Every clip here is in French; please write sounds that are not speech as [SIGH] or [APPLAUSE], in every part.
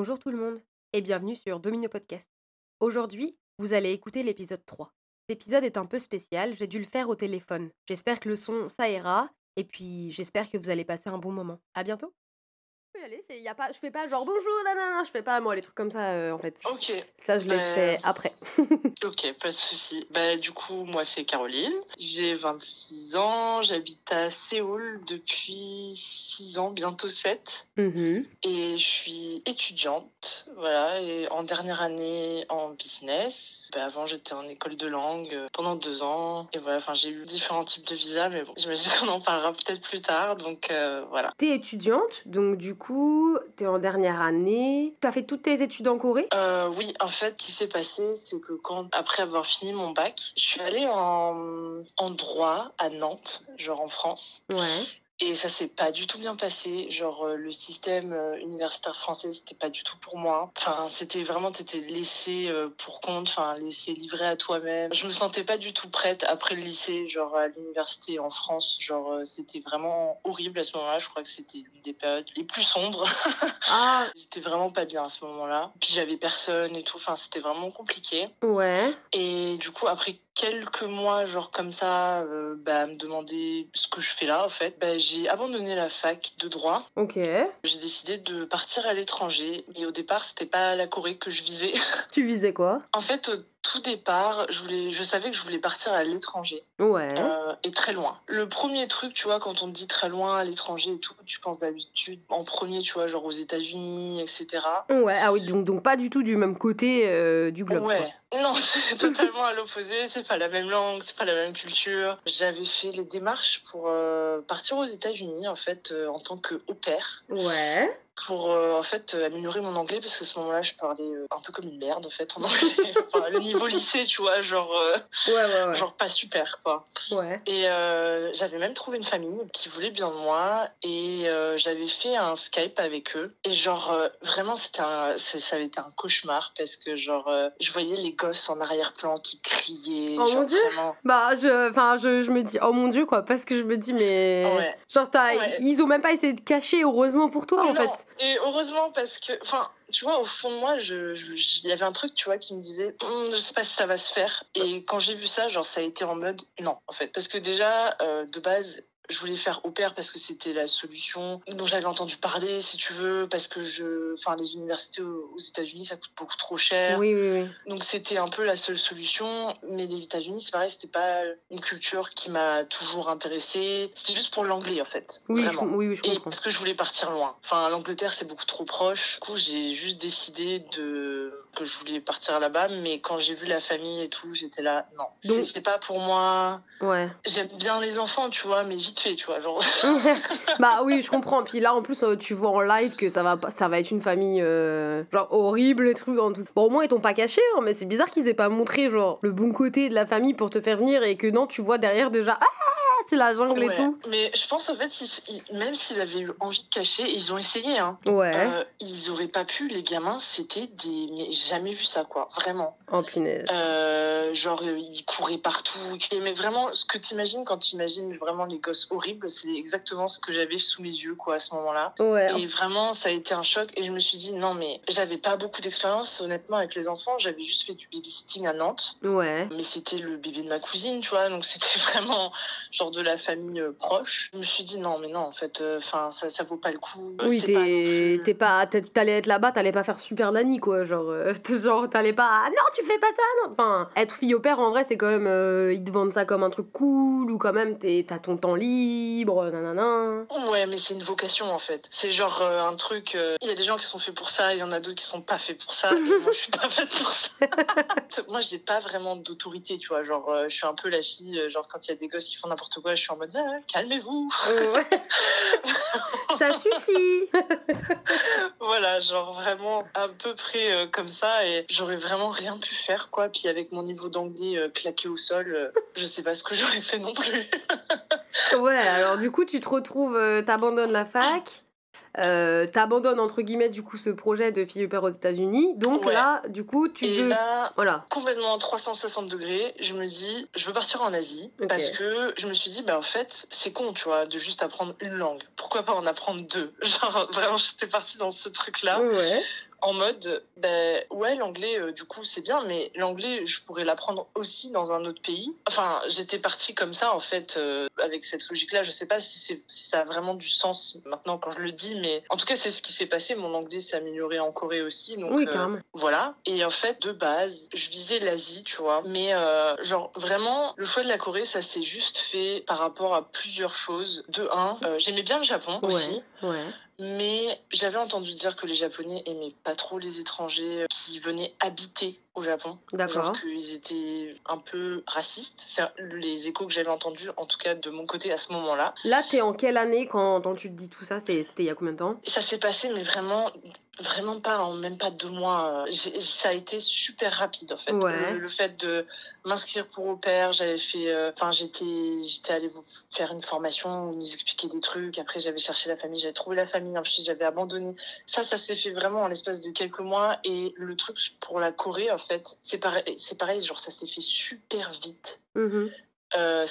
Bonjour tout le monde et bienvenue sur Domino Podcast. Aujourd'hui, vous allez écouter l'épisode 3. Cet épisode est un peu spécial, j'ai dû le faire au téléphone. J'espère que le son ça ira et puis j'espère que vous allez passer un bon moment. À bientôt. C'est y a pas je fais pas genre bonjour nanana, je fais pas moi les trucs comme ça euh, en fait. Ok, Ça je l'ai Euh, fait après. [LAUGHS] ok, pas de souci. Bah, du coup, moi, c'est Caroline. J'ai 26 ans, j'habite à Séoul depuis 6 ans, bientôt 7. Mhm. Et je suis étudiante, voilà, et en dernière année en business. Bah, avant, j'étais en école de langue euh, pendant deux ans. Et voilà, enfin, j'ai eu différents types de visas, mais bon, j'imagine [LAUGHS] qu'on en parlera peut-être plus tard. Donc, euh, voilà. T'es étudiante, donc du coup, t'es en dernière année. T'as fait toutes tes études en Corée? Euh, oui, en fait, ce qui s'est passé, c'est que quand, après avoir fini mon bac, je suis allée en, en droit à Nantes, genre en France. Ouais. Et ça s'est pas du tout bien passé. Genre, euh, le système euh, universitaire français, c'était pas du tout pour moi. Enfin, c'était vraiment, t'étais laissé euh, pour compte, enfin, laissé livré à toi-même. Je me sentais pas du tout prête après le lycée, genre à l'université en France. Genre, c'était vraiment horrible à ce moment-là. Je crois que c'était une des périodes les plus sombres. Ah, [LAUGHS] J'étais vraiment pas bien à ce moment-là. Puis j'avais personne et tout. Enfin, c'était vraiment compliqué. ouais. Et du coup, après quelques mois, genre comme ça, euh, bah, me demander ce que je fais là, en fait, bah, j'ai abandonné la fac de droit. Ok. J'ai décidé de partir à l'étranger. Mais au départ, c'était pas la Corée que je visais. [LAUGHS] Tu visais quoi? En fait, au tout départ, je, voulais, je savais que je voulais partir à l'étranger. Ouais. Euh, et très loin. Le premier truc, tu vois, quand on te dit très loin à l'étranger et tout, tu penses d'habitude en premier, tu vois, genre aux États-Unis, etc. Ouais, ah oui, donc, donc pas du tout du même côté euh, du globe. Ouais. Non, [LAUGHS] c'est totalement à l'opposé. C'est pas la même langue, c'est pas la même culture. J'avais fait les démarches pour euh, partir aux États-Unis, en fait, euh, en tant que au. Ouais. Pour euh, en fait euh, améliorer mon anglais parce qu'à ce moment-là, je parlais euh, un peu comme une merde en fait en [LAUGHS] anglais. enfin, le niveau lycée, tu vois, genre, euh, Ouais, ouais, ouais. genre pas super quoi. Et j'avais même trouvé une famille qui voulait bien de moi et j'avais fait un Skype avec eux. Et genre, vraiment, c'était un, ça avait été un cauchemar parce que genre, je voyais les gosses en arrière-plan qui criaient. Oh, genre, mon Dieu. vraiment. Bah, je, enfin, je, je me dis, oh mon dieu, quoi, parce que je me dis, mais. Genre, ils ont même pas essayé de cacher, heureusement pour toi, en Non, fait. Et heureusement parce que, enfin, tu vois, au fond de moi, je, il y avait un truc, tu vois, qui me disait, Hum, je sais pas si ça va se faire. Et quand j'ai vu ça, genre, ça a été en mode, non, en fait. Parce que déjà, euh, de base, je voulais faire au pair parce que c'était la solution dont j'avais entendu parler, si tu veux, parce que je, enfin, les universités aux États-Unis, ça coûte beaucoup trop cher. Oui, oui, oui. Donc c'était un peu la seule solution. Mais les États-Unis, c'est pareil, c'était pas une culture qui m'a toujours intéressée. C'était juste pour l'anglais, en fait. Oui, je, oui, oui, je Et comprends. parce que je voulais partir loin. Enfin, l'Angleterre, c'est beaucoup trop proche. Du coup, j'ai juste décidé de que je voulais partir là-bas. Mais quand j'ai vu la famille et tout, j'étais là, non, Donc- c'est- pas pour moi. Ouais. J'aime bien les enfants, tu vois, mais vite fait, tu vois. Genre, [LAUGHS] [LAUGHS] bah oui, je comprends. Puis là, en plus, euh, tu vois en live que ça va, pas- ça va être une famille euh, genre horrible et trucs en tout. Bon, au moins ils t'ont pas caché, hein, mais c'est bizarre qu'ils aient pas montré genre le bon côté de la famille pour te faire venir et que non, tu vois derrière déjà ah c'est la jungle et ouais. tout. Mais je pense, en fait, ils- ils- même s'ils avaient eu envie de cacher, ils ont essayé, hein. Ouais. Euh, ils auraient pas pu, les gamins, c'était des. Mais jamais vu ça, quoi, vraiment. Oh punaise. Euh, genre, euh, ils couraient partout. Mais vraiment, ce que tu imagines quand tu imagines vraiment les gosses horribles, c'est exactement ce que j'avais sous mes yeux, quoi, à ce moment-là. Ouais. Et vraiment, ça a été un choc. Et je me suis dit, non, mais j'avais pas beaucoup d'expérience, honnêtement, avec les enfants. J'avais juste fait du babysitting à Nantes. Ouais. Mais c'était le bébé de ma cousine, tu vois. Donc, c'était [LAUGHS] vraiment genre de la famille euh, proche. Je me suis dit, non, mais non, en fait, enfin, ça, ça vaut pas le coup. Euh, Oui, pas t'es plus- pas, t'es- t'allais être là-bas, t'allais pas faire super nanny quoi, genre, euh, [LAUGHS] genre t'allais pas, ah, non tu fais pas ça, non. Enfin, être fille au père en vrai c'est quand même, euh, ils te vendent ça comme un truc cool ou quand même t'es- t'as ton temps libre, nanana. Ouais, mais c'est une vocation en fait. C'est genre euh, un truc. euh, Il y a des gens qui sont faits pour ça, il y en a d'autres qui sont pas faits pour ça. et moi, je suis pas [LAUGHS] faite pour ça. [LAUGHS] moi, j'ai pas vraiment d'autorité, tu vois. Genre, euh, je suis un peu la fille. euh, genre, quand il y a des gosses qui font n'importe quoi, je suis en mode Ah, calmez-vous. Ouais. [LAUGHS] ça suffit. [LAUGHS] voilà, genre vraiment à peu près euh, comme ça. Et j'aurais vraiment rien pu faire, quoi. Puis avec mon niveau d'anglais euh, claqué au sol, euh, je sais pas ce que j'aurais fait non plus. [LAUGHS] ouais, alors du coup tu te retrouves, euh, t'abandonnes la fac. Euh, t'abandonnes entre guillemets du coup ce projet de fille au père aux États-Unis. Donc Ouais. là du coup tu et veux là, voilà. complètement 360 degrés, je me dis, je veux partir en Asie parce que je me suis dit, bah en fait, c'est con, tu vois, de juste apprendre une langue. Pourquoi pas en apprendre deux? [LAUGHS] Genre, vraiment, j'étais partie dans ce truc-là. Ouais en mode, ben ouais, l'anglais, euh, du coup, c'est bien, mais l'anglais, je pourrais l'apprendre aussi dans un autre pays. Enfin, j'étais partie comme ça, en fait, euh, avec cette logique-là. Je sais pas si, ça a vraiment du sens maintenant quand je le dis, mais en tout cas, c'est ce qui s'est passé. Mon anglais s'est amélioré en Corée aussi. Donc, Oui, euh, carrément. voilà. Et en fait, de base, je visais l'Asie, tu vois. Mais genre, vraiment, le choix de la Corée, ça s'est juste fait par rapport à plusieurs choses. De un, j'aimais bien le Japon aussi. Ouais. Mais j'avais entendu dire que les Japonais aimaient pas trop les étrangers qui venaient habiter au Japon. D'accord. Qu'ils étaient un peu racistes. C'est les échos que j'avais entendus, en tout cas de mon côté à ce moment-là. Là, t'es en quelle année quand, quand tu te dis tout ça? C'était il y a combien de temps? Ça s'est passé, mais vraiment, vraiment pas en même pas deux mois. Ça a été super rapide en fait. Ouais. Le, le fait de m'inscrire pour au pair, j'avais fait, euh, enfin j'étais, j'étais allée vous faire une formation où ils expliquaient des trucs. Après j'avais cherché la famille, j'avais trouvé la famille. Ensuite j'avais abandonné. Ça, ça s'est fait vraiment en l'espace de quelques mois. Et le truc pour la Corée en fait, c'est pareil, pareil, genre ça s'est fait super vite. Mhm. Euh,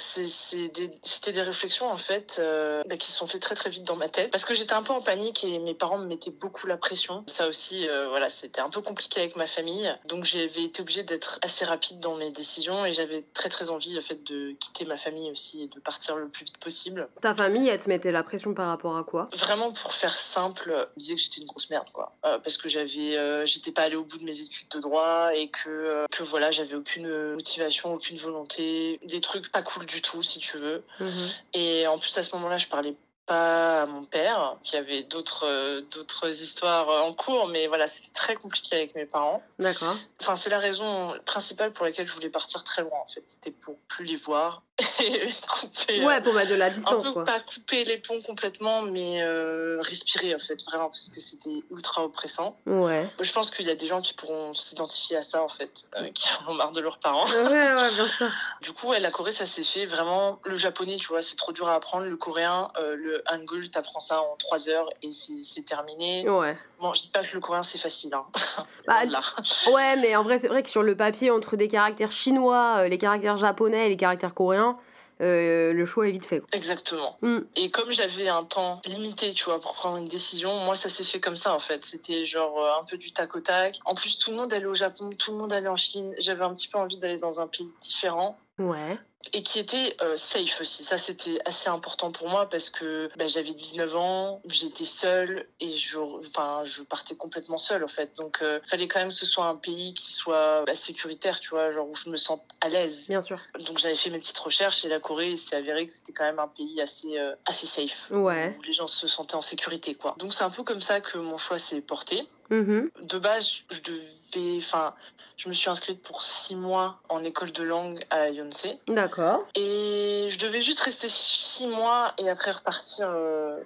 des- C'était des, réflexions en fait euh, bah, qui se sont fait très très vite dans ma tête. Parce que j'étais un peu en panique et mes parents me mettaient beaucoup la pression. Ça aussi, euh, voilà, c'était un peu compliqué avec ma famille, donc j'avais été obligée d'être assez rapide dans mes décisions et j'avais très très envie en fait de quitter ma famille aussi et de partir le plus vite possible. Ta famille, elle te mettait la pression par rapport à quoi? Vraiment pour faire simple, ils disaient que j'étais une grosse merde quoi, parce que j'avais, j'étais pas allée au bout de mes études de droit et que que voilà, j'avais aucune motivation, aucune volonté, des trucs pas cool du tout si tu veux. Mhm. Et en plus, à ce moment-là, je parlais pas à mon père, qui avait d'autres euh, d'autres histoires en cours, mais voilà, c'était très compliqué avec mes parents. D'accord. Enfin, c'est la raison principale pour laquelle je voulais partir très loin, en fait. C'était pour plus les voir [LAUGHS] et couper. euh, Ouais, pour mettre de la un distance, peu quoi. pas couper les ponts complètement, mais euh, respirer, en fait, vraiment, parce que c'était ultra oppressant. Ouais. Je pense qu'il y a des gens qui pourront s'identifier à ça, en fait, euh, [LAUGHS] qui en ont marre de leurs parents. Ouais, ouais, bien sûr. Du coup, ouais, la Corée, ça s'est fait vraiment. Le japonais, tu vois, c'est trop dur à apprendre. Le coréen, euh, le hangul, t'apprends ça en 3 heures et c'est terminé. Ouais. Bon, je dis pas que le coréen, c'est facile. Hein. [LAUGHS] Bah, Là. [LAUGHS] Ouais, mais en vrai, c'est vrai que sur le papier, entre des caractères chinois, euh, les caractères japonais et les caractères coréens, euh, le choix est vite fait. Exactement. Mm. Et comme j'avais un temps limité, tu vois, pour prendre une décision, moi, ça s'est fait comme ça, en fait. C'était genre euh, un peu du tac au tac. En plus, tout le monde allait au Japon, tout le monde allait en Chine. J'avais un petit peu envie d'aller dans un pays différent. Ouais. Et qui était euh, safe aussi. Ça, c'était assez important pour moi parce que bah, j'avais 19 ans, j'étais seule et je, enfin, je partais complètement seule en fait. Donc, il fallait quand même que ce soit un pays qui soit bah, sécuritaire, tu vois, genre où je me sens à l'aise. Bien sûr. Donc, j'avais fait mes petites recherches et la Corée, s'est avéré que c'était quand même un pays assez, euh, assez safe. Ouais. Où les gens se sentaient en sécurité, quoi. Donc, c'est un peu comme ça que mon choix s'est porté Mhm. de base, je devais, enfin, je me suis inscrite pour six mois en école de langue à Yonsei. D'accord. Et je devais juste rester six mois et après repartir euh,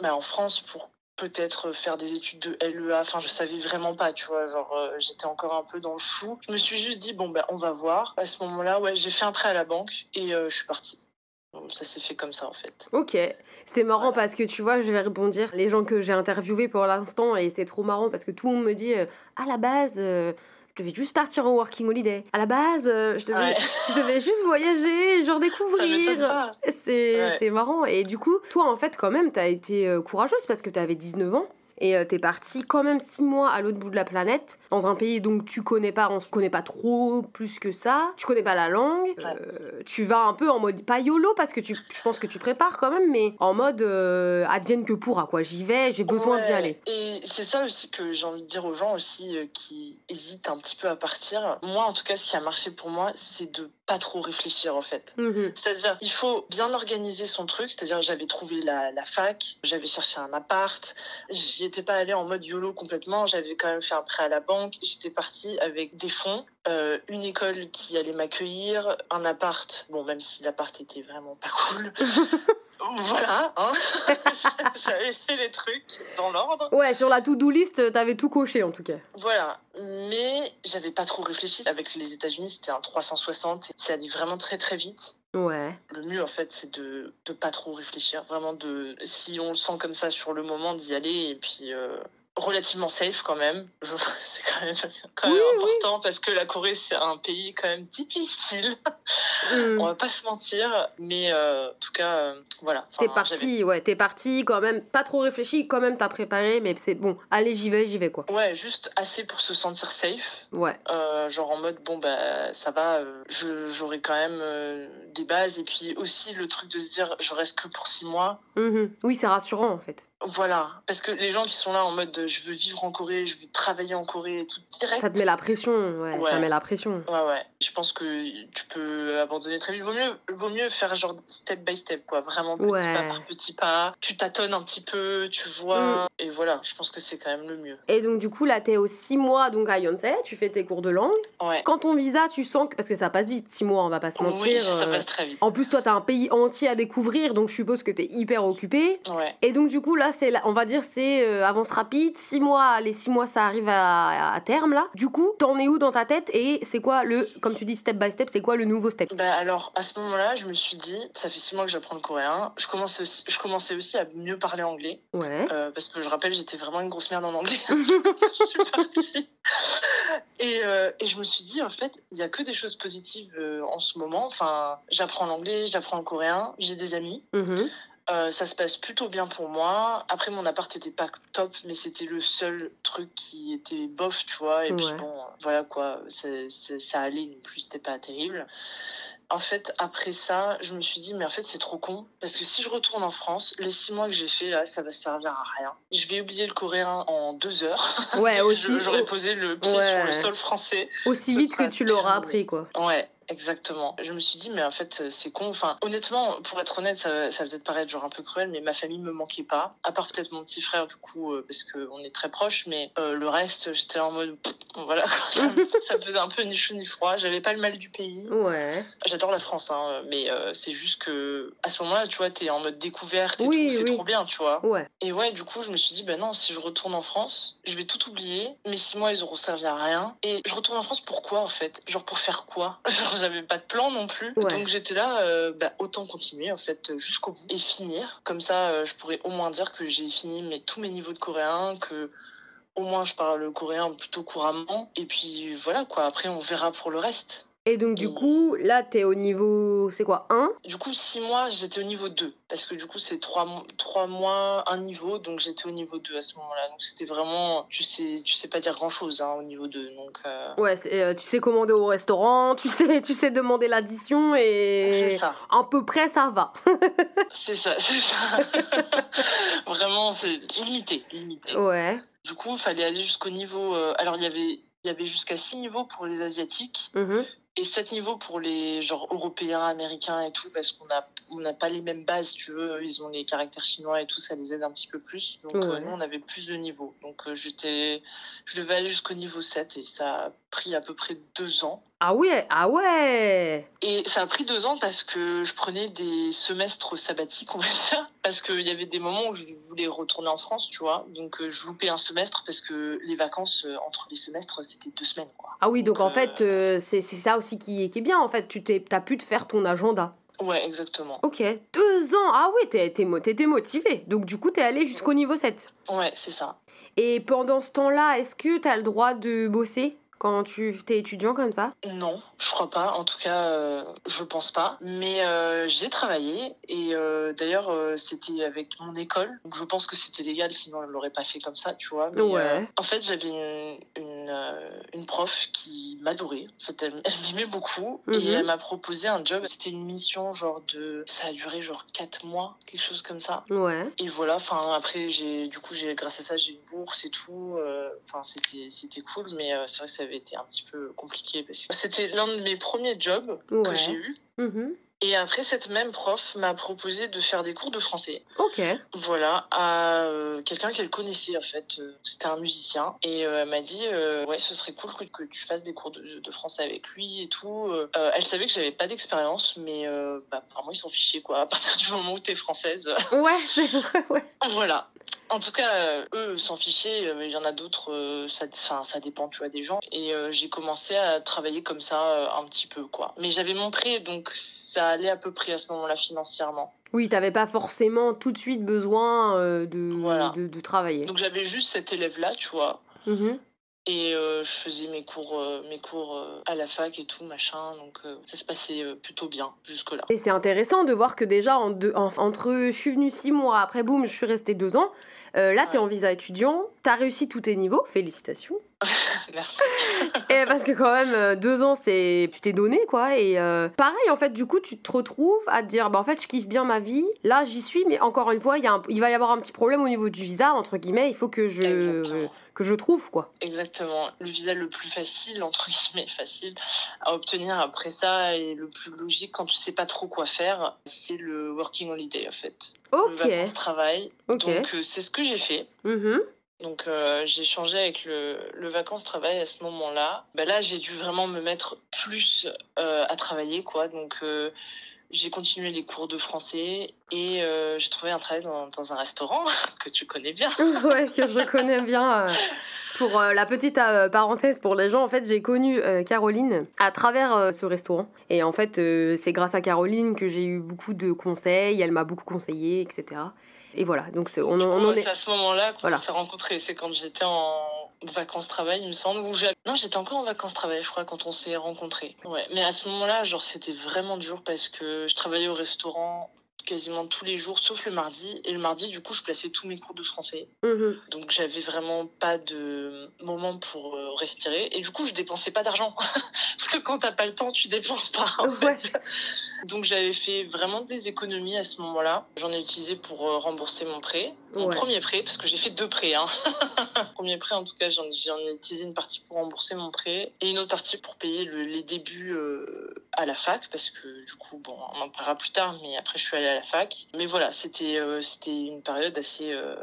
bah, en France pour peut-être faire des études de LEA. Enfin, je savais vraiment pas, tu vois. Genre, euh, j'étais encore un peu dans le flou. Je me suis juste dit, bon, ben, on va voir. À ce moment-là, ouais, j'ai fait un prêt à la banque et euh, je suis partie. Ça s'est fait comme ça, en fait. Ok, c'est marrant Voilà. parce que tu vois, je vais rebondir. Les gens que j'ai interviewés pour l'instant, et c'est trop marrant parce que tout le monde me dit euh, à la base, euh, je devais juste partir en working holiday. À la base, euh, je, devais, Ouais, [LAUGHS] je devais juste voyager, genre [LAUGHS] découvrir. C'est Ouais. marrant. Et du coup, toi, en fait, quand même, t'as été courageuse parce que t'avais 19 ans. Et euh, t'es partie quand même 6 mois à l'autre bout de la planète, dans un pays donc tu connais pas, on se connaît pas trop plus que ça, tu connais pas la langue, Ouais. euh, tu vas un peu en mode, pas YOLO parce que tu, je pense que tu prépares quand même, mais en mode euh, advienne que pourra quoi, j'y vais, j'ai besoin d'y aller. Et c'est ça aussi que j'ai envie de dire aux gens aussi qui hésitent un petit peu à partir. Moi, en tout cas, ce qui a marché pour moi, c'est de pas trop réfléchir en fait. Mhm. C'est-à-dire, il faut bien organiser son truc. C'est-à-dire, j'avais trouvé la, la fac, j'avais cherché un appart. J'y étais pas allée en mode YOLO complètement. J'avais quand même fait un prêt à la banque. J'étais partie avec des fonds, euh, une école qui allait m'accueillir, un appart. Bon, même si l'appart était vraiment pas cool. [LAUGHS] voilà, hein. [LAUGHS] j'avais fait les trucs dans l'ordre. Ouais, sur la to-do list, t'avais tout coché en tout cas. Voilà, mais j'avais pas trop réfléchi. Avec les États-Unis, c'était un 360. Ça allait vraiment très très vite. Ouais. Le mieux, en fait, c'est de, de pas trop réfléchir. Vraiment, de si on le sent comme ça sur le moment, d'y aller et puis euh, relativement safe quand même. [LAUGHS] C'est quand même, quand même Oui, oui. important parce que la Corée, c'est un pays quand même difficile. Hmm. [LAUGHS] On va pas se mentir. Mais euh, en tout cas, euh, voilà. T'es parti, ouais, t'es parti quand même, pas trop réfléchi, quand même t'as préparé, mais c'est bon, allez, j'y vais, j'y vais quoi. Ouais, juste assez pour se sentir safe. Ouais. Euh, genre en mode bon bah ça va j'aurai quand même des bases et puis aussi le truc de se dire je reste que pour six mois Mhm. Oui, c'est rassurant en fait. Voilà parce que les gens qui sont là en mode je veux vivre en Corée je veux travailler en Corée et tout direct Ça te met la pression, ouais, Ouais. ça met la pression. ouais ouais je pense que tu peux abandonner très vite vaut mieux vaut mieux faire genre step by step quoi vraiment petit Ouais. pas par petit pas tu tâtonnes un petit peu tu vois et voilà je pense que c'est quand même le mieux Et donc du coup là t'es aux 6 mois donc à Yonsei, tu fais tes cours de langue. ouais Quand ton visa, tu sens que, parce que ça passe vite, 6 mois, on va pas se mentir. oui ça euh, passe très vite En plus toi t'as un pays entier à découvrir, donc je suppose que t'es hyper occupé. ouais Et donc du coup là c'est, on va dire c'est euh, avance rapide, 6 mois, les 6 mois ça arrive à, à terme là. Du coup t'en es où dans ta tête et c'est quoi le, comme tu dis step by step, c'est quoi le nouveau step? Bah alors à ce moment-là, je me suis dit, ça fait six mois que j'apprends le coréen. Je commençais aussi, je commençais aussi à mieux parler anglais Ouais. euh, parce que je rappelle, j'étais vraiment une grosse merde en anglais. [LAUGHS] [LAUGHS] je suis partie. Et, euh, et je me suis dit en fait, il y a que des choses positives euh, en ce moment. Enfin, j'apprends l'anglais, j'apprends le coréen, j'ai des amis. Mhm. Euh, ça se passe plutôt bien pour moi. Après, mon appart était pas top, mais c'était le seul truc qui était bof, tu vois. Et puis bon, voilà quoi, ça allait non plus, c'était pas terrible. En fait, après ça, je me suis dit, mais en fait, c'est trop con. Parce que si je retourne en France, les six mois que j'ai fait là, ça va servir à rien. Je vais oublier le coréen en deux heures. Ouais, [LAUGHS] aussi, J'aurais posé le pied Ouais. sur le sol français. aussi vite que tu l'auras appris quoi. Ouais, exactement. Je me suis dit, mais en fait, c'est con. Enfin, honnêtement, pour être honnête, ça, ça va peut-être paraître genre un peu cruel, mais ma famille me manquait pas. À part peut-être mon petit frère, du coup, euh, parce qu'on est très proches, mais euh, le reste, j'étais en mode, pff, voilà, ça, [LAUGHS] faisait un peu ni chaud ni froid. J'avais pas le mal du pays. Ouais. J'adore la France, hein, mais euh, c'est juste que à ce moment-là, tu vois, t'es en mode découverte et Oui, tout, c'est oui. trop bien, tu vois. Ouais. Et ouais, du coup, je me suis dit, bah non, si je retourne en France, je vais tout oublier. Mes six mois, ils auront servi à rien. Et je retourne en France, pourquoi en fait? Genre pour faire quoi? Genre, j'avais pas de plan non plus. Ouais. Donc j'étais là, euh, bah autant continuer en fait jusqu'au bout et finir. Comme ça, euh, je pourrais au moins dire que j'ai fini mes, tous mes niveaux de coréen, que au moins je parle le coréen plutôt couramment. Et puis voilà quoi, après on verra pour le reste. Et donc du Et- coup, là t'es au niveau, c'est quoi 1 Du coup, six mois, j'étais au niveau 2. Parce que du coup, c'est trois, mo- trois mois, un niveau. Donc j'étais au niveau 2 à ce moment-là. Donc c'était vraiment. Tu sais, tu sais pas dire grand-chose hein, au niveau 2. Donc. euh, Ouais, euh, tu sais commander au restaurant, tu sais, [LAUGHS] tu sais demander l'addition C'est et ça. à peu près ça va. [LAUGHS] C'est ça, c'est ça. [LAUGHS] vraiment, c'est limité. limité. Ouais. Du coup, il fallait aller jusqu'au niveau. euh, Alors, il y avait. Il y avait jusqu'à 6 niveaux pour les Asiatiques Mhm. Et 7 niveaux pour les genre européens, américains et tout, parce qu'on n'a on n'a pas les mêmes bases, tu veux. Eux, Ils ont les caractères chinois et tout, ça les aide un petit peu plus. Donc, euh, nous, on avait plus de niveaux. Donc, euh, j'étais, je devais aller jusqu'au niveau 7 et ça a pris à peu près deux ans. Ah ouais, ah ouais. Et ça a pris deux ans parce que je prenais des semestres sabbatiques, on va dire. Parce qu'il y avait des moments où je voulais retourner en France, tu vois. Donc, euh, je loupais un semestre parce que les vacances entre les semestres, c'était deux semaines, quoi. Ah oui, donc Donc, en fait, c'est c'est ça aussi qui, qui est bien. En fait, tu t'es, t'as pu te faire ton agenda. Ouais, exactement. Ok, deux ans. Ah oui, t'étais motivé. Donc du coup, t'es allé jusqu'au niveau 7. Ouais, c'est ça. Et pendant ce temps-là, est-ce que t'as le droit de bosser? Quand tu t'es étudiant comme ça? Non, je crois pas. En tout cas, euh, je pense pas. Mais euh, j'ai travaillé et euh, d'ailleurs, euh, c'était avec mon école. Donc je pense que c'était légal, sinon elle l'aurait pas fait comme ça, tu vois. Mais, Ouais. en fait, j'avais une, une, une prof qui m'adorait. En fait, elle, elle m'aimait beaucoup Mhm. et elle m'a proposé un job. C'était une mission genre de. Ça a duré genre 4 mois, quelque chose comme ça. Ouais. Et voilà, enfin après j'ai du coup j'ai grâce à ça j'ai une bourse et tout. Enfin c'était c'était cool, mais c'est vrai que ça avait été un petit peu compliqué parce que c'était l'un de mes premiers jobs que j'ai eu. Mhm. Et après cette même prof m'a proposé de faire des cours de français. Ok. Voilà à euh, quelqu'un qu'elle connaissait en fait. euh, C'était un musicien et euh, elle m'a dit ouais ce serait cool que, que tu fasses des cours de, de français avec lui et tout. Elle savait que j'avais pas d'expérience, mais bah, apparemment ils s'en fichaient quoi. [LAUGHS] À partir du moment où t'es française. Ouais, c'est vrai, ouais. Voilà. En tout cas, euh, eux s'en fichaient. euh, Il y en a d'autres, euh, ça, ça, ça dépend, tu vois, des gens. Et euh, j'ai commencé à travailler comme ça euh, un petit peu, quoi. Mais j'avais mon prêt, donc ça allait à peu près à ce moment-là financièrement. Oui, t'avais pas forcément tout de suite besoin euh, de, Voilà. de, de travailler. Donc j'avais juste cet élève-là, tu vois. Mhm. Et euh, je faisais mes cours, euh, mes cours euh, à la fac et tout, machin. Donc ça se passait plutôt bien jusque-là. Et c'est intéressant de voir que déjà, en deux- en- entre je suis venue six mois, après boum, je suis restée deux ans. Là, Ouais. en visa étudiant, t'as réussi tous tes niveaux, félicitations. [LAUGHS] Merci. Et parce que quand même, euh, deux ans, c'est tu t'es donné quoi. Et euh, pareil, en fait, du coup, tu te retrouves à te dire, bah en fait, je kiffe bien ma vie. Là, j'y suis, mais encore une fois, il y a un- il va y avoir un petit problème au niveau du visa entre guillemets. Il faut que je Exactement. que je trouve quoi. Exactement. Le visa le plus facile, entre guillemets, facile à obtenir après ça et le plus logique quand tu sais pas trop quoi faire, c'est le working holiday en fait. Le Ok. vacances-travail. Ok. Donc euh, c'est ce que j'ai fait. Mhm. Donc euh, j'ai changé avec le, le vacances-travail à ce moment-là. Bah, là, j'ai dû vraiment me mettre plus euh, à travailler, quoi. Donc euh, j'ai continué les cours de français et j'ai trouvé un travail dans, un restaurant [LAUGHS] que tu connais bien. [LAUGHS] ouais, que je connais bien. Pour la petite parenthèse pour les gens, en fait, j'ai connu Caroline à travers ce restaurant. Et en fait, c'est grâce à Caroline que j'ai eu beaucoup de conseils. Elle m'a beaucoup conseillé, etc. Et voilà, donc c'est- on, on en C'est est. à ce moment-là qu'on Voilà. s'est rencontrés. C'est quand j'étais en vacances-travail, il me semble. Non, j'étais encore en vacances-travail, je crois, quand on s'est rencontrés. Ouais. Mais à ce moment-là, genre, c'était vraiment dur parce que je travaillais au restaurant quasiment tous les jours, sauf le mardi. Et le mardi, du coup, je plaçais tous mes cours de français. Mhm. Donc, j'avais vraiment pas de moment pour euh, respirer. Et du coup, je dépensais pas d'argent. [LAUGHS] parce que quand t'as pas le temps, tu dépenses pas. En Ouais. fait. Donc, j'avais fait vraiment des économies à ce moment-là. J'en ai utilisé pour euh, rembourser mon prêt. Mon Ouais. premier prêt, parce que j'ai fait deux prêts. Hein. [LAUGHS] premier prêt, en tout cas, j'en j'en ai utilisé une partie pour rembourser mon prêt et une autre partie pour payer le- les débuts euh, à la fac, parce que du coup, bon, on en parlera plus tard, mais après, je suis allée à la fac. Mais voilà, c'était euh, c'était une période assez. euh,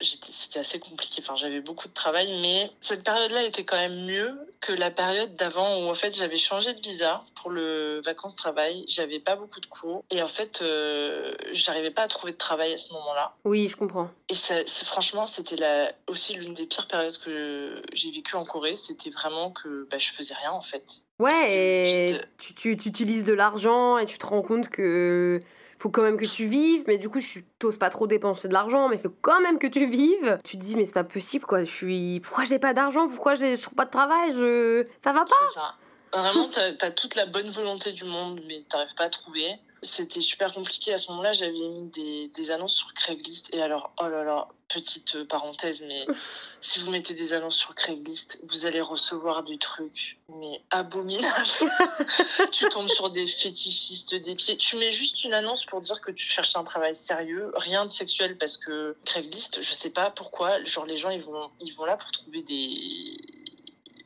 C'était assez compliqué, enfin j'avais beaucoup de travail, mais cette période-là était quand même mieux que la période d'avant où en fait j'avais changé de visa pour le vacances-travail, j'avais pas beaucoup de cours et en fait euh, j'arrivais pas à trouver de travail à ce moment-là. Oui, je comprends. Et ça, franchement, c'était la, aussi l'une des pires périodes que j'ai vécues en Corée. C'était vraiment que bah, je faisais rien en fait. Ouais, et tu, tu, tu utilises de l'argent et tu te rends compte que faut quand même que tu vives, mais du coup, je t'ose pas trop dépenser de l'argent, mais il faut quand même que tu vives. Tu te dis, mais c'est pas possible quoi, je suis. Pourquoi j'ai pas d'argent? Pourquoi je trouve pas de travail? Je... Ça va pas ça. Vraiment, t'as as toute la bonne volonté du monde, mais t'arrives pas à trouver. C'était super compliqué. À ce moment-là, j'avais mis des, des annonces sur Craigslist. Et alors, oh là là, petite euh, parenthèse, mais si vous mettez des annonces sur Craigslist, vous allez recevoir des trucs, mais abominables. [LAUGHS] [LAUGHS] tu tombes sur des fétichistes des pieds. Tu mets juste une annonce pour dire que tu cherches un travail sérieux, rien de sexuel, parce que Craigslist, je sais pas pourquoi, genre les gens, ils vont, ils vont là pour trouver des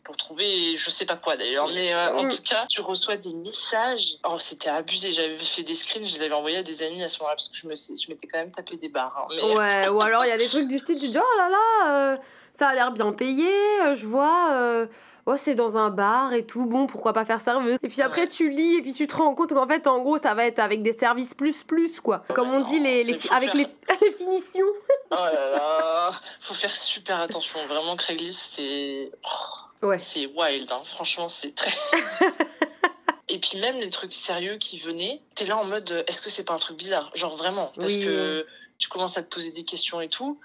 pour trouver je sais pas quoi d'ailleurs mais euh, en Mm. tout cas tu reçois des messages oh c'était abusé j'avais fait des screens je les avais envoyés à des amis à ce moment-là parce que je me je m'étais quand même tapé des barres hein, mais Ouais, ou alors il y a des trucs du style, tu te dis, oh là là, euh, ça a l'air bien payé, euh, je vois. euh, Oh, c'est dans un bar et tout, bon, pourquoi pas faire serveuse Et puis après, Ouais. tu lis et puis tu te rends compte qu'en fait, en gros, ça va être avec des services plus plus, quoi. Comme on non, dit, les, les avec faire- les, [LAUGHS] les finitions. oh là là faut faire super attention vraiment Craigslist c'est oh, Ouais. c'est wild hein. franchement c'est très [LAUGHS] [LAUGHS] et puis même les trucs sérieux qui venaient t'es là en mode est-ce que c'est pas un truc bizarre? Genre vraiment parce Oui. que tu commences à te poser des questions et tout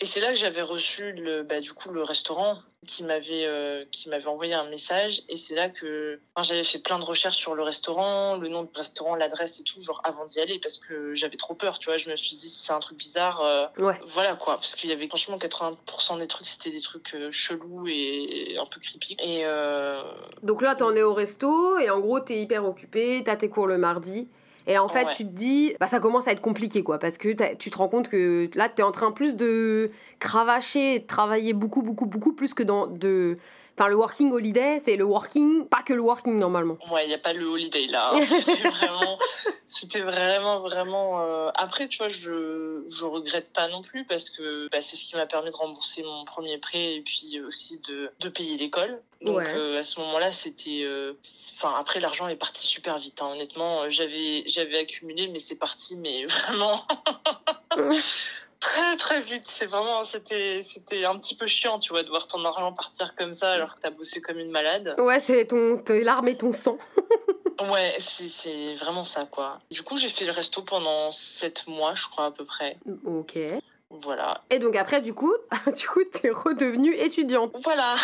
et c'est là que j'avais reçu le bah, du coup le restaurant qui m'avait euh, qui m'avait envoyé un message et c'est là que enfin, j'avais fait plein de recherches sur le restaurant le nom du restaurant l'adresse et tout genre avant d'y aller parce que j'avais trop peur tu vois je me suis dit c'est un truc bizarre euh, Ouais. voilà quoi, parce qu'il y avait franchement 80% des trucs, c'était des trucs euh, chelous et un peu creepy. Et euh, Donc là, t'en es au resto et en gros, t'es hyper occupé, t'as tes cours le mardi. Et en fait, Ouais. tu te dis, bah, ça commence à être compliqué, quoi, parce que tu te rends compte que là, t'es en train plus de cravacher de travailler beaucoup, beaucoup, beaucoup plus que dans de. Enfin, le working holiday, c'est le working, pas que le working normalement. ouais, il n'y a pas le holiday là. hein. [LAUGHS] C'était vraiment, c'était vraiment, vraiment. euh, Après, tu vois, je, je regrette pas non plus parce que bah, c'est ce qui m'a permis de rembourser mon premier prêt et puis aussi de, de payer l'école. Donc Ouais. euh, à ce moment-là, c'était. euh, Enfin, après, l'argent est parti super vite. hein. Honnêtement, j'avais, j'avais accumulé, mais c'est parti, mais [LAUGHS] vraiment. [LAUGHS] très très vite. C'est vraiment, c'était, c'était un petit peu chiant, tu vois, de voir ton argent partir comme ça alors que t'as bossé comme une malade. Ouais, c'est ton, tes larmes et ton sang. [LAUGHS] Ouais, c'est, c'est vraiment ça, quoi. Du coup, j'ai fait le resto pendant 7 mois, je crois, à peu près. Ok. Voilà. Et donc après, du coup, [LAUGHS] du coup, t'es redevenue étudiante. Voilà.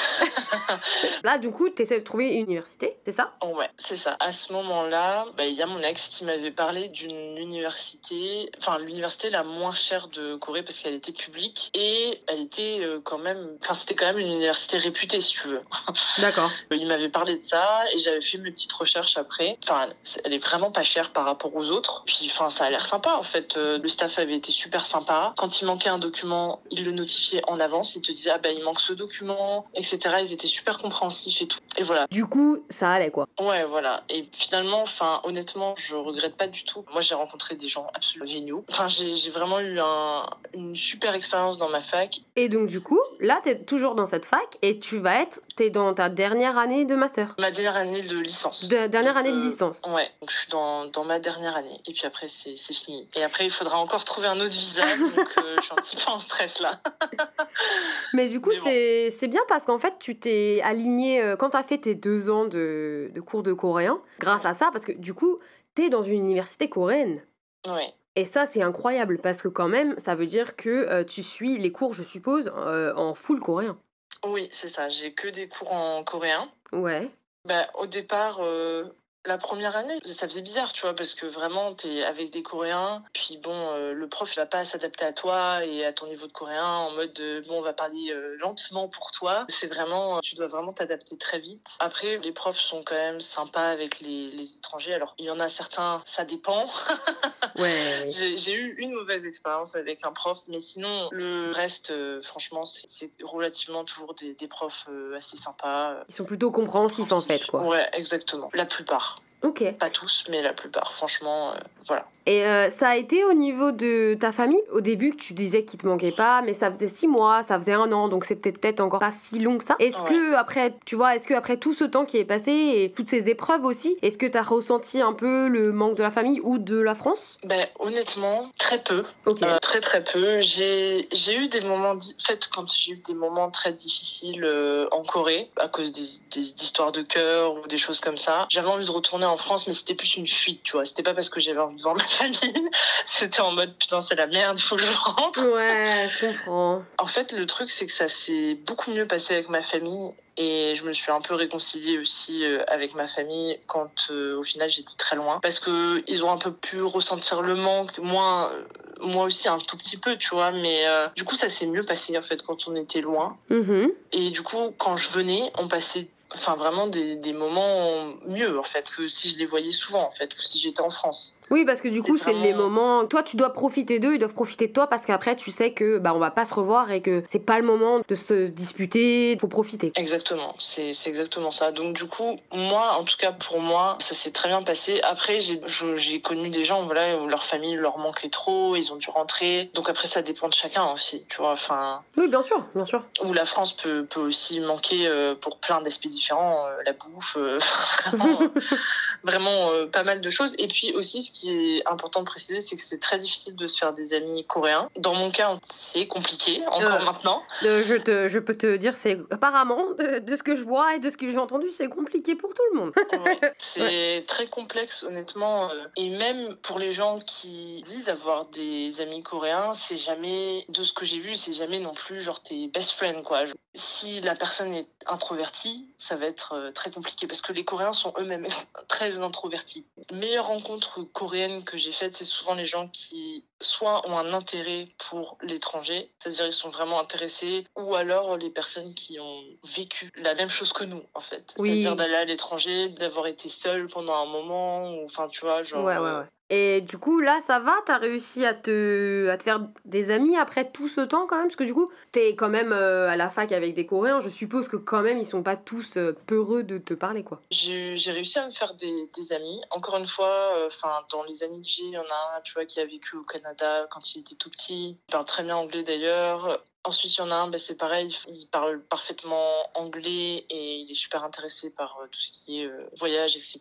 [LAUGHS] Là, du coup, t'essaies de trouver une université, c'est ça? Ouais, c'est ça. À ce moment-là, bah, il y a mon ex qui m'avait parlé d'une université, enfin l'université la moins chère de Corée parce qu'elle était publique et elle était euh, quand même, enfin c'était quand même une université réputée si tu veux. [LAUGHS] D'accord. Il m'avait parlé de ça et j'avais fait mes petites recherches après. Enfin, elle est vraiment pas chère par rapport aux autres. Puis, enfin, ça a l'air sympa en fait. Euh, Le staff avait été super sympa. Quand il manquait un document, il le notifiait en avance. Il te disait ah ben il manque ce document, etc. Ils étaient super compréhensifs et tout. Et voilà. Du coup, ça allait quoi. Ouais, voilà. Et finalement, enfin, honnêtement, je regrette pas du tout. Moi, j'ai rencontré des gens absolument géniaux. Enfin, j'ai vraiment eu un- une super expérience dans ma fac. Et donc, du coup, là, t'es toujours dans cette fac et tu vas être, t'es dans ta dernière année de master. Ma dernière année de licence. De- dernière Donc, année de euh, licence. Ouais, donc je suis dans, dans ma dernière année. Et puis après, c'est fini. Et après, il faudra encore trouver un autre visa. [LAUGHS] donc, euh, je suis un petit peu en stress là. [LAUGHS] Mais du coup, bon. c'est bien parce qu'en fait, tu t'es aligné euh, quand t'as fait tes deux ans de, de cours de coréen, grâce à ça, parce que du coup, t'es dans une université coréenne. Ouais. Et ça, c'est incroyable parce que quand même, ça veut dire que euh, tu suis les cours, je suppose, euh, en full coréen. Oui, c'est ça. J'ai que des cours en coréen. Ouais. Bah, au départ, euh, la première année, ça faisait bizarre, tu vois, parce que vraiment, t'es avec des Coréens, puis bon, euh, le prof, il va pas s'adapter à toi et à ton niveau de coréen en mode, euh, bon, on va parler euh, lentement pour toi. C'est vraiment, tu dois vraiment t'adapter très vite. Après, les profs sont quand même sympas avec les, les étrangers. Alors, il y en a certains, ça dépend. [LAUGHS] Ouais. J'ai j'ai eu une mauvaise expérience avec un prof, mais sinon, le reste, euh, franchement, c'est c'est relativement toujours des, des profs euh, assez sympas. euh, Ils sont plutôt compréhensifs en fait, quoi. Ouais, exactement. La plupart. Ok. Pas tous, mais la plupart. Franchement, euh, voilà. Et euh, ça a été au niveau de ta famille? Au début, que tu disais qu'il te manquait pas, mais ça faisait six mois, ça faisait un an, donc c'était peut-être encore pas si long que ça. Est-ce Ouais. que après, tu vois, est-ce que après tout ce temps qui est passé et toutes ces épreuves aussi, est-ce que tu as ressenti un peu le manque de la famille ou de la France? Ben, honnêtement, très peu. Ok. Euh, très, très peu. J'ai j'ai eu des moments... En fait, quand j'ai eu des moments très difficiles euh, en Corée, à cause des, des histoires de cœur ou des choses comme ça, j'avais envie de retourner en France, mais c'était plus une fuite, tu vois. C'était pas parce que j'avais envie de voir ma [LAUGHS] famille. C'était en mode, putain, c'est la merde, faut que je rentre. Ouais, je comprends. En fait, le truc, c'est que ça s'est beaucoup mieux passé avec ma famille et je me suis un peu réconciliée aussi euh, avec ma famille quand euh, au final j'étais très loin parce que ils ont un peu pu ressentir le manque, moi, euh, moi aussi un tout petit peu, tu vois, mais euh, du coup ça s'est mieux passé en fait quand on était loin Mhm. et du coup quand je venais, on passait enfin vraiment des, des moments mieux en fait que si je les voyais souvent en fait ou si j'étais en France. Oui, parce que du coup, c'est les moments. Toi, tu dois profiter d'eux, ils doivent profiter de toi parce qu'après, tu sais que bah on va pas se revoir et que c'est pas le moment de se disputer. Faut profiter. Exactement, c'est c'est exactement ça. Donc du coup, moi, en tout cas pour moi, ça s'est très bien passé. Après, j'ai connu des gens, voilà, où leur famille leur manquait trop, ils ont dû rentrer. Donc après, ça dépend de chacun aussi, tu vois. Enfin, Oui, bien sûr, bien sûr. où la France peut, peut aussi manquer euh, pour plein d'aspects différents, euh, la bouffe, euh, [LAUGHS] vraiment, [LAUGHS] vraiment pas mal de choses. Et puis aussi, ce qui est important de préciser, c'est que c'est très difficile de se faire des amis coréens. Dans mon cas, c'est compliqué encore Euh. maintenant. Euh, je, te, je peux te dire, c'est apparemment, de, de ce que je vois et de ce que j'ai entendu, c'est compliqué pour tout le monde. Ouais, [LAUGHS] c'est très complexe, honnêtement. euh, Et même pour les gens qui disent avoir des amis coréens, c'est jamais, de ce que j'ai vu, c'est jamais non plus genre tes best friends, quoi. Si la personne est introvertie, ça va être très compliqué parce que les Coréens sont eux-mêmes [LAUGHS] très introvertis. Meilleure rencontre coréenne que j'ai faite, c'est souvent les gens qui soit ont un intérêt pour l'étranger, c'est-à-dire ils sont vraiment intéressés, ou alors les personnes qui ont vécu la même chose que nous, en fait. Oui. C'est-à-dire d'aller à l'étranger, d'avoir été seul pendant un moment, ou enfin, tu vois, genre. Ouais, ouais, ouais. Et du coup, là, ça va T'as réussi à te, à te faire des amis après tout ce temps quand même? Parce que du coup, t'es quand même euh, à la fac avec des Coréens. Je suppose que quand même, ils sont pas tous euh, peureux de te parler, quoi. J'ai réussi à me faire des, des amis. Encore une fois, euh, enfin dans les amis que j'ai, il y en a un, tu vois, qui a vécu au Canada quand il était tout petit. Il parle très bien anglais d'ailleurs. Ensuite, il y en a un, ben, c'est pareil, il parle parfaitement anglais et il est super intéressé par euh, tout ce qui est euh, voyage, etc.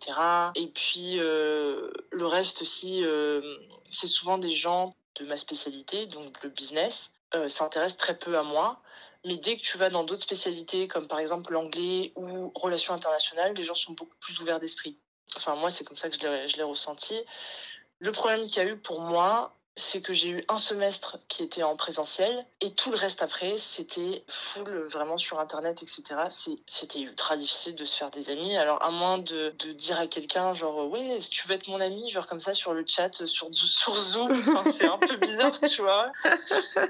Et puis, euh, le reste aussi, c'est souvent des gens de ma spécialité, donc le business, s'intéressent très peu à moi. Mais dès que tu vas dans d'autres spécialités, comme par exemple l'anglais ou relations internationales, les gens sont beaucoup plus ouverts d'esprit. Enfin, moi, c'est comme ça que je l'ai ressenti. Le problème qu'il y a eu pour moi, c'est que j'ai eu un semestre qui était en présentiel et tout le reste après, c'était full vraiment sur Internet, etc. C'était ultra difficile de se faire des amis. Alors, à moins de, de dire à quelqu'un, genre, ouais, si tu veux être mon ami, genre comme ça sur le chat, sur, sur Zoom, [LAUGHS] c'est un peu bizarre, tu vois.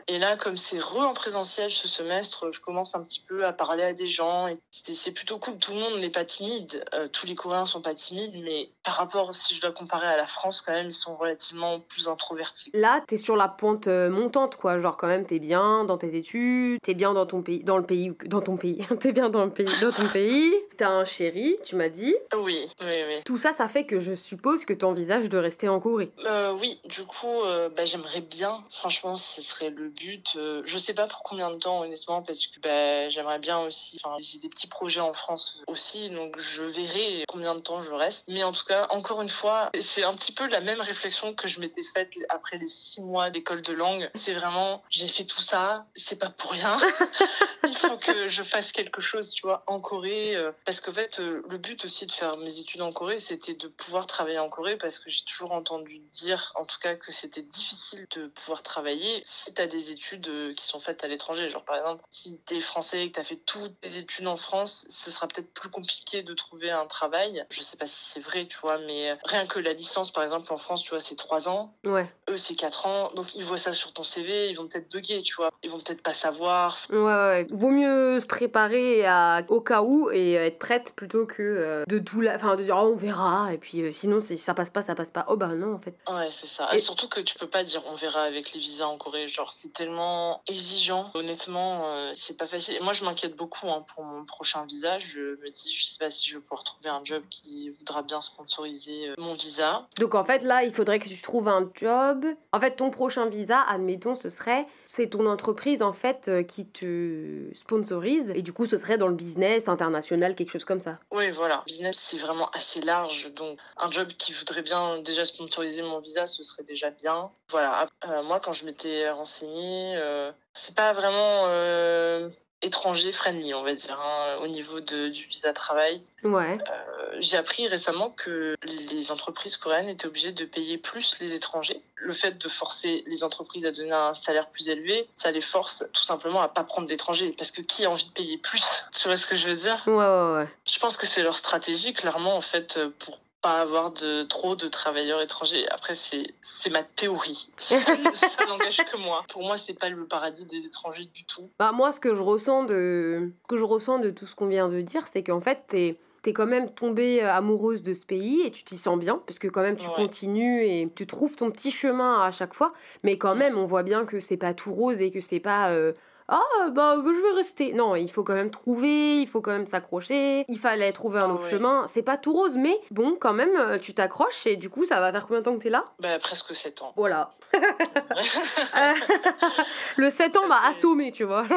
Et là, comme c'est re en présentiel ce semestre, je commence un petit peu à parler à des gens et c'est plutôt cool. Tout le monde n'est pas timide. Euh, tous les Coréens sont pas timides, mais par rapport, si je dois comparer à la France, quand même, ils sont relativement plus introvertis là, t'es sur la pointe euh, montante, quoi. Genre, quand même, t'es bien dans tes études, t'es bien dans ton pays, dans le pays, dans ton pays, [LAUGHS] t'es bien dans le pays, dans ton pays. T'as un chéri, tu m'as dit. Oui, oui, oui. Tout ça, ça fait que je suppose que t'envisages de rester en Corée. Euh, oui, du coup, euh, bah, j'aimerais bien. Franchement, ce serait le but. Euh, je sais pas pour combien de temps, honnêtement, parce que bah, j'aimerais bien aussi. Enfin, j'ai des petits projets en France aussi, donc je verrai combien de temps je reste. Mais en tout cas, encore une fois, c'est un petit peu la même réflexion que je m'étais faite après les six mois d'école de langue. C'est vraiment, j'ai fait tout ça, c'est pas pour rien. [LAUGHS] Il faut que je fasse quelque chose, tu vois, en Corée. Euh, parce qu'en fait, euh, le but aussi de faire mes études en Corée, c'était de pouvoir travailler en Corée parce que j'ai toujours entendu dire, en tout cas, que c'était difficile de pouvoir travailler si tu as des études euh, qui sont faites à l'étranger. Genre, par exemple, si tu es français et que tu as fait toutes tes études en France, ce sera peut-être plus compliqué de trouver un travail. Je sais pas si c'est vrai, tu vois, mais rien que la licence, par exemple, en France, tu vois, c'est 3 ans. Ouais. Eux, c'est 4 ans. Donc, ils voient ça sur ton CV, ils vont peut-être bugger, tu vois. Ils vont peut-être pas savoir. Ouais, ouais. Vaut mieux se préparer à... au cas où et être prête plutôt que euh, de tout la... enfin de dire oh, on verra et puis euh, sinon si ça passe pas ça passe pas oh bah non en fait ouais c'est ça et... surtout que tu peux pas dire on verra avec les visas en Corée genre c'est tellement exigeant honnêtement euh, c'est pas facile et moi je m'inquiète beaucoup hein, pour mon prochain visa je me dis je sais pas si je vais pouvoir trouver un job qui voudra bien sponsoriser mon visa donc en fait là il faudrait que tu trouves un job en fait ton prochain visa admettons ce serait c'est ton entreprise en fait qui te sponsorise et du coup ce serait dans le business international quelque chose comme ça. Oui, voilà. Business, c'est vraiment assez large. Donc, un job qui voudrait bien déjà sponsoriser mon visa, ce serait déjà bien. Voilà. Euh, moi, quand je m'étais renseignée, euh, c'est pas vraiment euh, étranger friendly, on va dire, hein, au niveau de, du visa travail. Ouais. Euh, j'ai appris récemment que les entreprises coréennes étaient obligées de payer plus les étrangers. Le fait de forcer les entreprises à donner un salaire plus élevé, ça les force tout simplement à pas prendre d'étrangers. Parce que qui a envie de payer plus? [LAUGHS] Tu vois ce que je veux dire? Ouais, ouais, ouais. Je pense que c'est leur stratégie, clairement, en fait, pour pas avoir de trop de travailleurs étrangers. Après, c'est c'est ma théorie. Ça, ça n'engage que moi. Pour moi, c'est pas le paradis des étrangers du tout. Bah moi, ce que je ressens de ce que je ressens de tout ce qu'on vient de dire, c'est qu'en fait, t'es t'es quand même tombée amoureuse de ce pays et tu t'y sens bien parce que quand même tu Ouais. continues et tu trouves ton petit chemin à chaque fois mais quand Mm. même on voit bien que c'est pas tout rose et que c'est pas euh, ah bah je vais rester. Non il faut quand même trouver il faut quand même s'accrocher. Il fallait trouver un Ah autre ouais. chemin. C'est pas tout rose mais bon quand même tu t'accroches et du coup ça va faire combien de temps que t'es là? Bah, presque 7 ans. voilà. [LAUGHS] [LAUGHS] Le 7 ans m'a assommé tu vois [LAUGHS]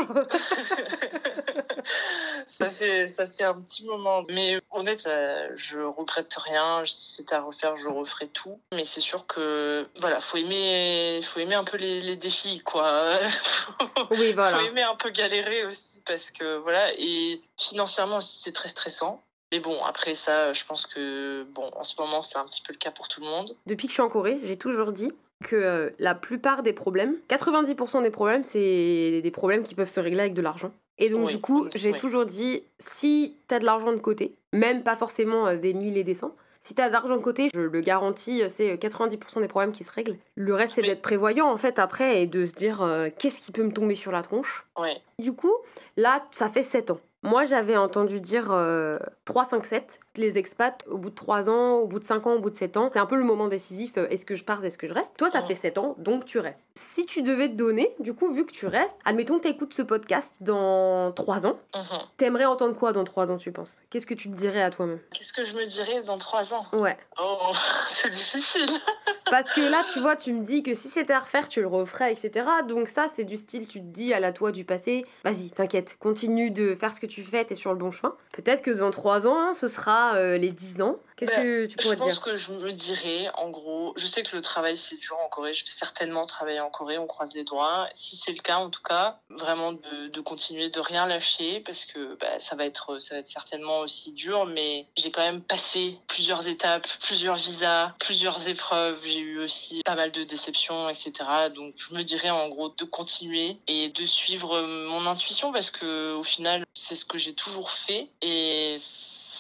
ça fait ça fait un petit moment. Mais honnête euh, je regrette rien. Si c'était à refaire je referais tout. Mais c'est sûr que voilà faut aimer faut aimer un peu les, les défis quoi. [LAUGHS] Oui voilà. Faut aimer un peu galérer aussi parce que voilà et financièrement aussi c'est très stressant. Mais bon après ça je pense que bon en ce moment c'est un petit peu le cas pour tout le monde. Depuis que je suis en Corée, j'ai toujours dit que euh, la plupart des problèmes, 90% des problèmes, c'est des problèmes qui peuvent se régler avec de l'argent. Et donc Oui, du coup, oui, j'ai oui. toujours dit, si t'as de l'argent de côté, même pas forcément euh, des 1000 et des 100, si t'as de l'argent de côté, je le garantis, euh, c'est euh, 90% des problèmes qui se règlent. Le reste, c'est d'être prévoyant en fait après et de se dire, euh, qu'est-ce qui peut me tomber sur la tronche du coup, là, ça fait 7 ans. Moi, j'avais entendu dire euh, 3, 5, 7. Les expats, au bout de 3 ans, au bout de 5 ans, au bout de 7 ans, c'est un peu le moment décisif. euh, est-ce que je pars, est-ce que je reste? Toi, ça fait 7 ans, donc tu restes. Si tu devais te donner, du coup, vu que tu restes, admettons, t'écoutes ce podcast dans 3 ans. Mhm. T'aimerais entendre quoi dans 3 ans, tu penses? Qu'est-ce que tu te dirais à toi-même? Qu'est-ce que je me dirais dans trois ans? Ouais. oh [LAUGHS] c'est difficile [LAUGHS] Parce que là, tu vois, tu me dis que si c'était à refaire, tu le referais, etc. Donc ça, c'est du style, tu te dis à la toi du passé, vas-y, t'inquiète, continue de faire ce que tu fais, t'es sur le bon chemin. Peut-être que dans trois ans, ce sera euh, les 10 ans. Qu'est-ce Ben, que tu pourrais Je te pense dire que je me dirais, en gros, je sais que le travail c'est dur en Corée, je vais certainement travailler en Corée, on croise les doigts. Si c'est le cas, en tout cas, vraiment de, de continuer, de rien lâcher, parce que bah, ça, va être, ça va être certainement aussi dur, mais j'ai quand même passé plusieurs étapes, plusieurs visas, plusieurs épreuves, j'ai eu aussi pas mal de déceptions, etc. Donc je me dirais en gros de continuer et de suivre mon intuition, parce que au final, c'est ce que j'ai toujours fait, et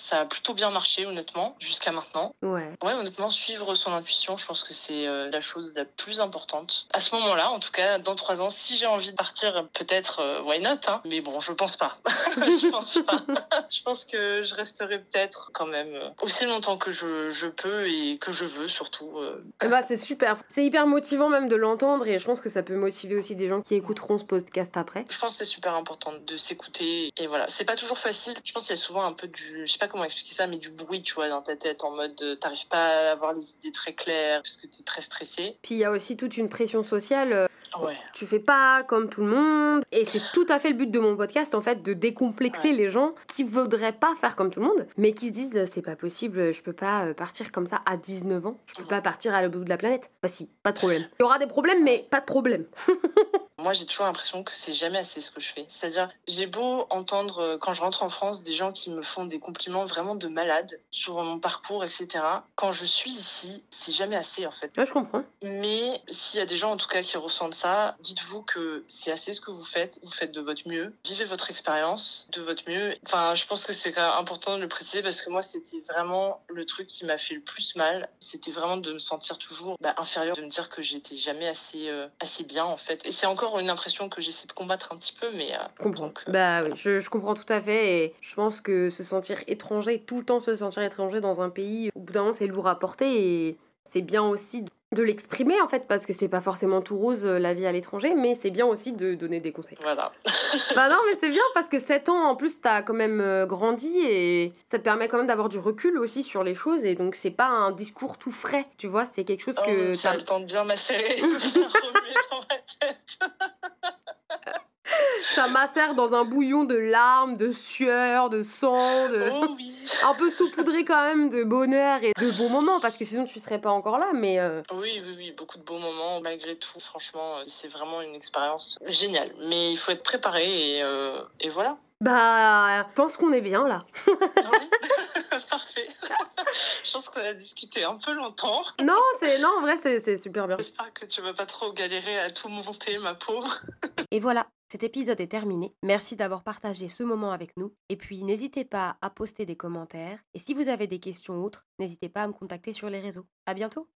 ça a plutôt bien marché, honnêtement, jusqu'à maintenant. Ouais. Ouais, honnêtement, suivre son intuition, je pense que c'est euh, la chose la plus importante. À ce moment-là, en tout cas, dans trois ans, si j'ai envie de partir, peut-être, euh, why not hein Mais bon, je pense pas. [LAUGHS] je pense pas. [LAUGHS] je pense que je resterai peut-être quand même euh, aussi longtemps que je, je peux et que je veux, surtout. euh. Eh bah, c'est super. C'est hyper motivant même de l'entendre et je pense que ça peut motiver aussi des gens qui écouteront ce podcast après. Je pense que c'est super important de s'écouter. Et voilà, c'est pas toujours facile. Je pense qu'il y a souvent un peu du. Je sais pas comment expliquer ça, mais du bruit, tu vois, dans ta tête, en mode euh, t'arrives pas à avoir les idées très claires parce que t'es très stressé. Puis il y a aussi toute une pression sociale. euh, Ouais. Tu fais pas comme tout le monde. Et c'est tout à fait le but de mon podcast, en fait, de décomplexer Ouais. les gens qui voudraient pas faire comme tout le monde, mais qui se disent euh, c'est pas possible, je peux pas partir comme ça à 19 ans, je peux pas partir à l'autre bout de la planète. Bah si, pas de problème. Il y aura des problèmes, mais pas de problème. [LAUGHS] Moi, j'ai toujours l'impression que c'est jamais assez ce que je fais. C'est-à-dire, j'ai beau entendre, euh, quand je rentre en France, des gens qui me font des compliments vraiment de malade sur mon parcours, etc. Quand je suis ici, c'est jamais assez, en fait. Ouais, je comprends. Mais s'il y a des gens, en tout cas, qui ressentent ça, dites-vous que c'est assez ce que vous faites. Vous faites de votre mieux. Vivez votre expérience de votre mieux. Enfin, je pense que c'est important de le préciser parce que moi, c'était vraiment le truc qui m'a fait le plus mal. C'était vraiment de me sentir toujours bah, inférieure, de me dire que j'étais jamais assez, euh, assez bien, en fait. Et c'est encore une impression que j'essaie de combattre un petit peu, mais. euh, Je comprends. donc, euh, Bah oui, je, je comprends tout à fait et je pense que se sentir étranger, tout le temps se sentir étranger dans un pays, au bout d'un moment c'est lourd à porter et c'est bien aussi de- l'exprimer en fait parce que c'est pas forcément tout rose euh, la vie à l'étranger mais c'est bien aussi de donner des conseils. Voilà. [LAUGHS] bah non mais c'est bien parce que 7 ans en plus t'as quand même euh, grandi et ça te permet quand même d'avoir du recul aussi sur les choses et donc c'est pas un discours tout frais, tu vois, c'est quelque chose Oh, que ça temps de bien macérer, [LAUGHS] [LAUGHS] de bien remuer dans ma tête. Ça macère dans un bouillon de larmes, de sueur, de sang, de... Oh oui. [LAUGHS] un peu saupoudré quand même de bonheur et de bons moments parce que sinon tu serais pas encore là mais euh, Oui, oui, oui, beaucoup de beaux moments malgré tout. Franchement, euh, c'est vraiment une expérience géniale. Mais il faut être préparé et, euh, et voilà. bah je pense qu'on est bien là. Ah oui [LAUGHS] Parfait. [LAUGHS] [LAUGHS] Je pense qu'on a discuté un peu longtemps. Non, c'est non en vrai c'est super bien. J'espère que tu vas pas trop galérer à tout monter, ma pauvre. [LAUGHS] Et voilà, cet épisode est terminé. Merci d'avoir partagé ce moment avec nous et puis n'hésitez pas à poster des commentaires et si vous avez des questions ou autres, n'hésitez pas à me contacter sur les réseaux. À bientôt.